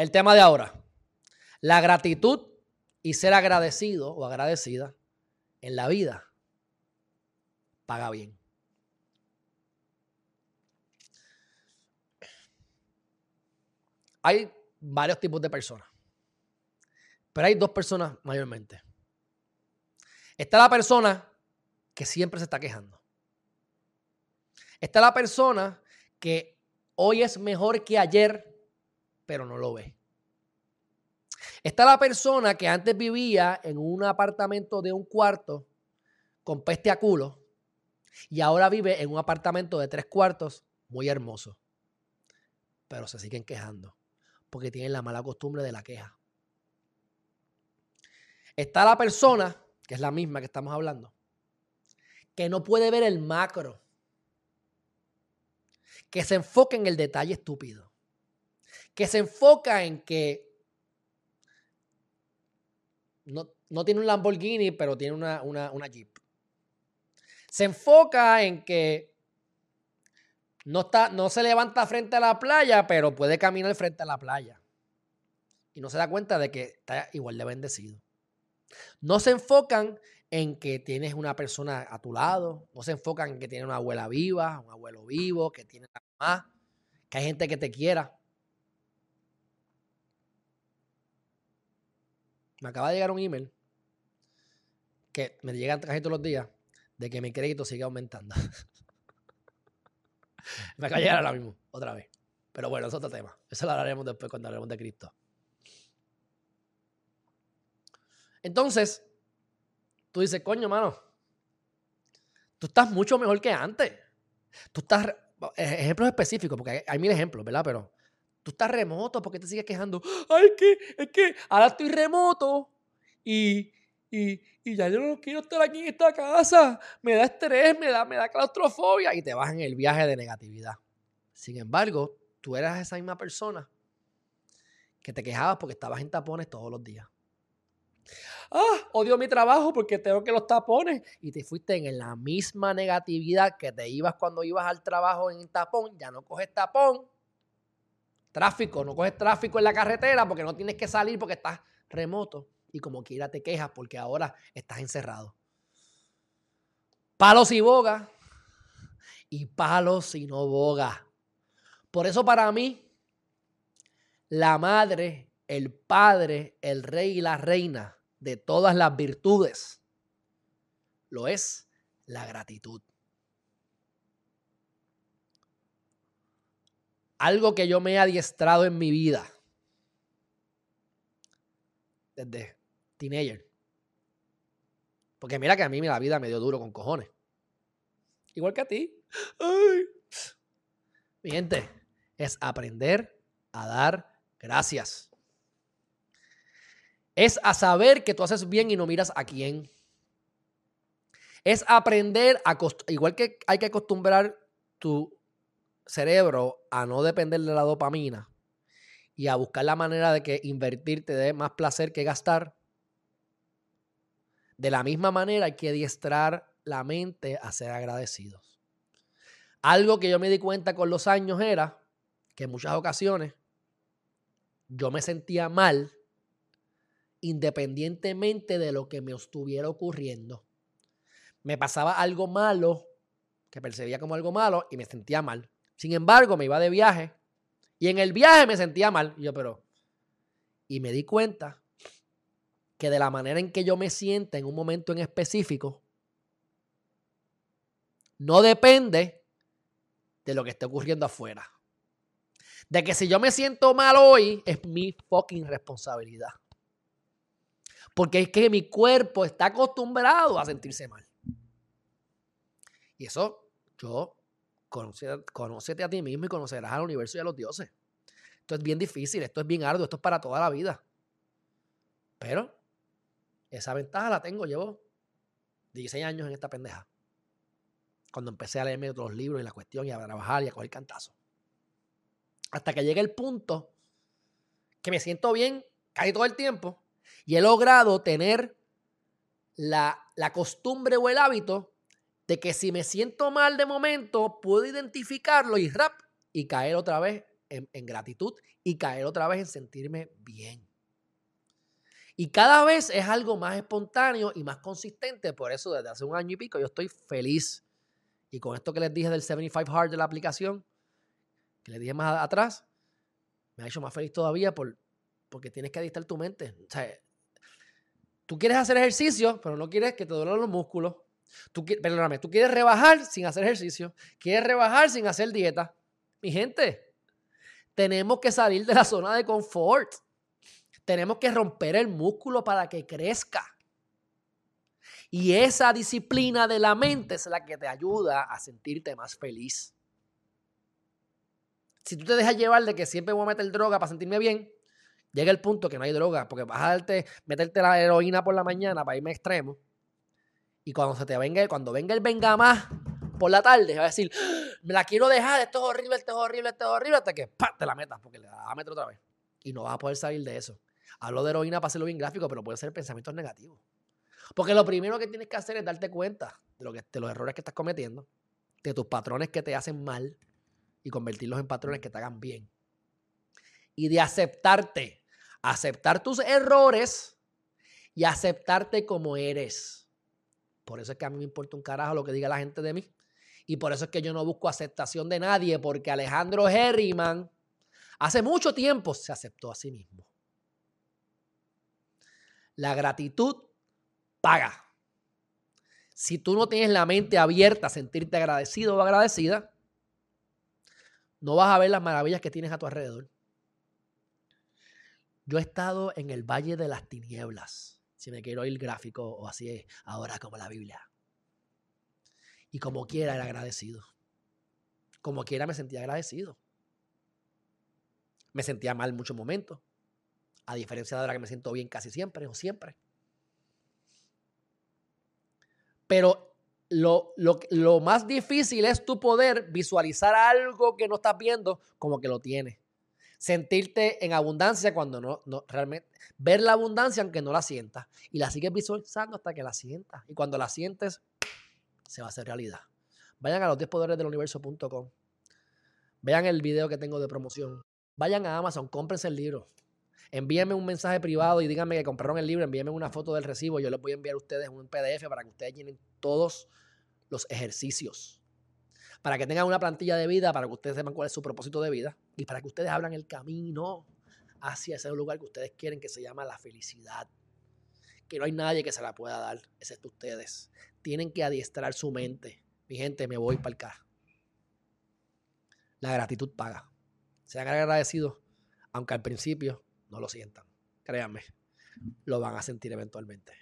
El tema de ahora. La gratitud y ser agradecido o agradecida en la vida paga bien. Hay varios tipos de personas, pero hay dos personas mayormente. Está la persona que siempre se está quejando. Está la persona que hoy es mejor que ayer, pero no lo ve. Está la persona que antes vivía en un apartamento de un cuarto con peste a culo y ahora vive en un apartamento de tres cuartos muy hermoso. Pero se siguen quejando porque tienen la mala costumbre de la queja. Está la persona, que es la misma que estamos hablando, que no puede ver el macro, que se enfoca en el detalle estúpido, que se enfoca en que no, tiene un Lamborghini, pero tiene una, una Jeep. Se enfoca en que no, está, no se levanta frente a la playa, pero puede caminar frente a la playa. Y no se da cuenta de que está igual de bendecido. No se enfocan en que tienes una persona a tu lado. No se enfocan en que tienes una abuela viva, un abuelo vivo, que tiene mamá, que hay gente que te quiera. Me acaba de llegar un email que me llegan casi todos los días de que mi crédito sigue aumentando. Me acaba de llegar ahora mismo, otra vez. Pero bueno, es otro tema. Eso lo hablaremos después cuando hablemos de Cristo. Entonces, tú dices, coño, mano, tú estás mucho mejor que antes. Tú estás, ejemplos específicos, porque hay mil ejemplos, ¿verdad? Pero tú estás remoto, ¿por qué te sigues quejando? Ay, que, es que ahora estoy remoto y, y, ya yo no quiero estar aquí en esta casa, me da estrés, me da, me da claustrofobia y te vas en el viaje de negatividad. Sin embargo, tú eras esa misma persona que te quejabas porque estabas en tapones todos los días. Ah, odio mi trabajo porque tengo que los tapones. Y te fuiste en la misma negatividad que te ibas cuando ibas al trabajo en tapón. Ya no coges tapón. Tráfico, no coges tráfico en la carretera porque no tienes que salir porque estás remoto y como quiera te quejas porque ahora estás encerrado. Palos y boga y palos y no boga. Por eso para mí, la madre, el padre, el rey y la reina de todas las virtudes lo es la gratitud. Algo que yo me he adiestrado en mi vida desde teenager. Porque mira que a mí la vida me dio duro con cojones. Igual que a ti. Mi gente, es aprender a dar gracias. Es a saber que tú haces bien y no miras a quién. Es aprender a, igual que hay que acostumbrar tu cerebro a no depender de la dopamina y a buscar la manera de que invertir te dé más placer que gastar. De la misma manera hay que adiestrar la mente a ser agradecidos. Algo que yo me di cuenta con los años era que en muchas ocasiones yo me sentía mal independientemente de lo que me estuviera ocurriendo. Me pasaba algo malo que percibía como algo malo y me sentía mal. Sin embargo, me iba de viaje y en el viaje me sentía mal. Y yo, pero. Y me di cuenta que de la manera en que yo me sienta en un momento en específico, no depende de lo que esté ocurriendo afuera. De que si yo me siento mal hoy, es mi fucking responsabilidad. Porque es que mi cuerpo está acostumbrado a sentirse mal. Y eso yo, conócete a ti mismo y conocerás al universo y a los dioses. Esto es bien difícil, esto es bien arduo, esto es para toda la vida. Pero esa ventaja la tengo, llevo 16 años en esta pendeja. Cuando empecé a leerme otros libros y la cuestión y a trabajar y a coger cantazo. Hasta que llegue el punto que me siento bien casi todo el tiempo y he logrado tener la, la costumbre o el hábito de que si me siento mal de momento, puedo identificarlo y rap y caer otra vez en gratitud y caer otra vez en sentirme bien. Y cada vez es algo más espontáneo y más consistente. Por eso desde hace un año y pico yo estoy feliz. Y con esto que les dije del 75 Hard de la aplicación, que les dije más atrás, me ha hecho más feliz todavía por, porque tienes que adistar tu mente. O sea, tú quieres hacer ejercicio, pero no quieres que te duelen los músculos. Tú, perdóname, tú quieres rebajar sin hacer ejercicio. Quieres rebajar sin hacer dieta. Mi gente, tenemos que salir de la zona de confort. Tenemos que romper el músculo para que crezca. Y esa disciplina de la mente es la que te ayuda a sentirte más feliz. Si tú te dejas llevar de que siempre voy a meter droga para sentirme bien, llega el punto que no hay droga, porque vas a meterte la heroína por la mañana para irme extremo. Y cuando se te venga, cuando venga el venga más por la tarde, va a decir, ¡Ah! me la quiero dejar, esto es horrible, esto es horrible, esto es horrible, hasta que ¡pam! te la metas, porque le vas a meter otra vez. Y no vas a poder salir de eso. Hablo de heroína para hacerlo bien gráfico, pero puede ser pensamientos negativos. Porque lo primero que tienes que hacer es darte cuenta de, lo que, de los errores que estás cometiendo, de tus patrones que te hacen mal y convertirlos en patrones que te hagan bien. Y de aceptarte, aceptar tus errores y aceptarte como eres. Por eso es que a mí me importa un carajo lo que diga la gente de mí. Y por eso es que yo no busco aceptación de nadie, porque Alejandro Herriman hace mucho tiempo se aceptó a sí mismo. La gratitud paga. Si tú no tienes la mente abierta a sentirte agradecido o agradecida, no vas a ver las maravillas que tienes a tu alrededor. Yo he estado en el valle de las tinieblas, si me quiero ir gráfico o así, ahora como la Biblia. Y como quiera era agradecido. Como quiera me sentía agradecido. Me sentía mal en muchos momentos. A diferencia de ahora que me siento bien casi siempre o siempre. Pero lo, lo, más difícil es tu poder visualizar algo que no estás viendo como que lo tienes. Sentirte en abundancia cuando no, no realmente. Ver la abundancia aunque no la sientas. Y la sigues visualizando hasta que la sientas. Y cuando la sientes, se va a hacer realidad. Vayan a los 10 poderes del universo.com. Vean el video que tengo de promoción. Vayan a Amazon, cómprense el libro envíenme un mensaje privado y díganme que compraron el libro, envíenme una foto del recibo, yo les voy a enviar a ustedes un PDF para que ustedes llenen todos los ejercicios. Para que tengan una plantilla de vida, para que ustedes sepan cuál es su propósito de vida y para que ustedes abran el camino hacia ese lugar que ustedes quieren que se llama la felicidad. Que no hay nadie que se la pueda dar, excepto ustedes. Tienen que adiestrar su mente. Mi gente, me voy para el carro. La gratitud paga. Sean agradecidos, aunque al principio no lo sientan. Créanme, lo van a sentir eventualmente.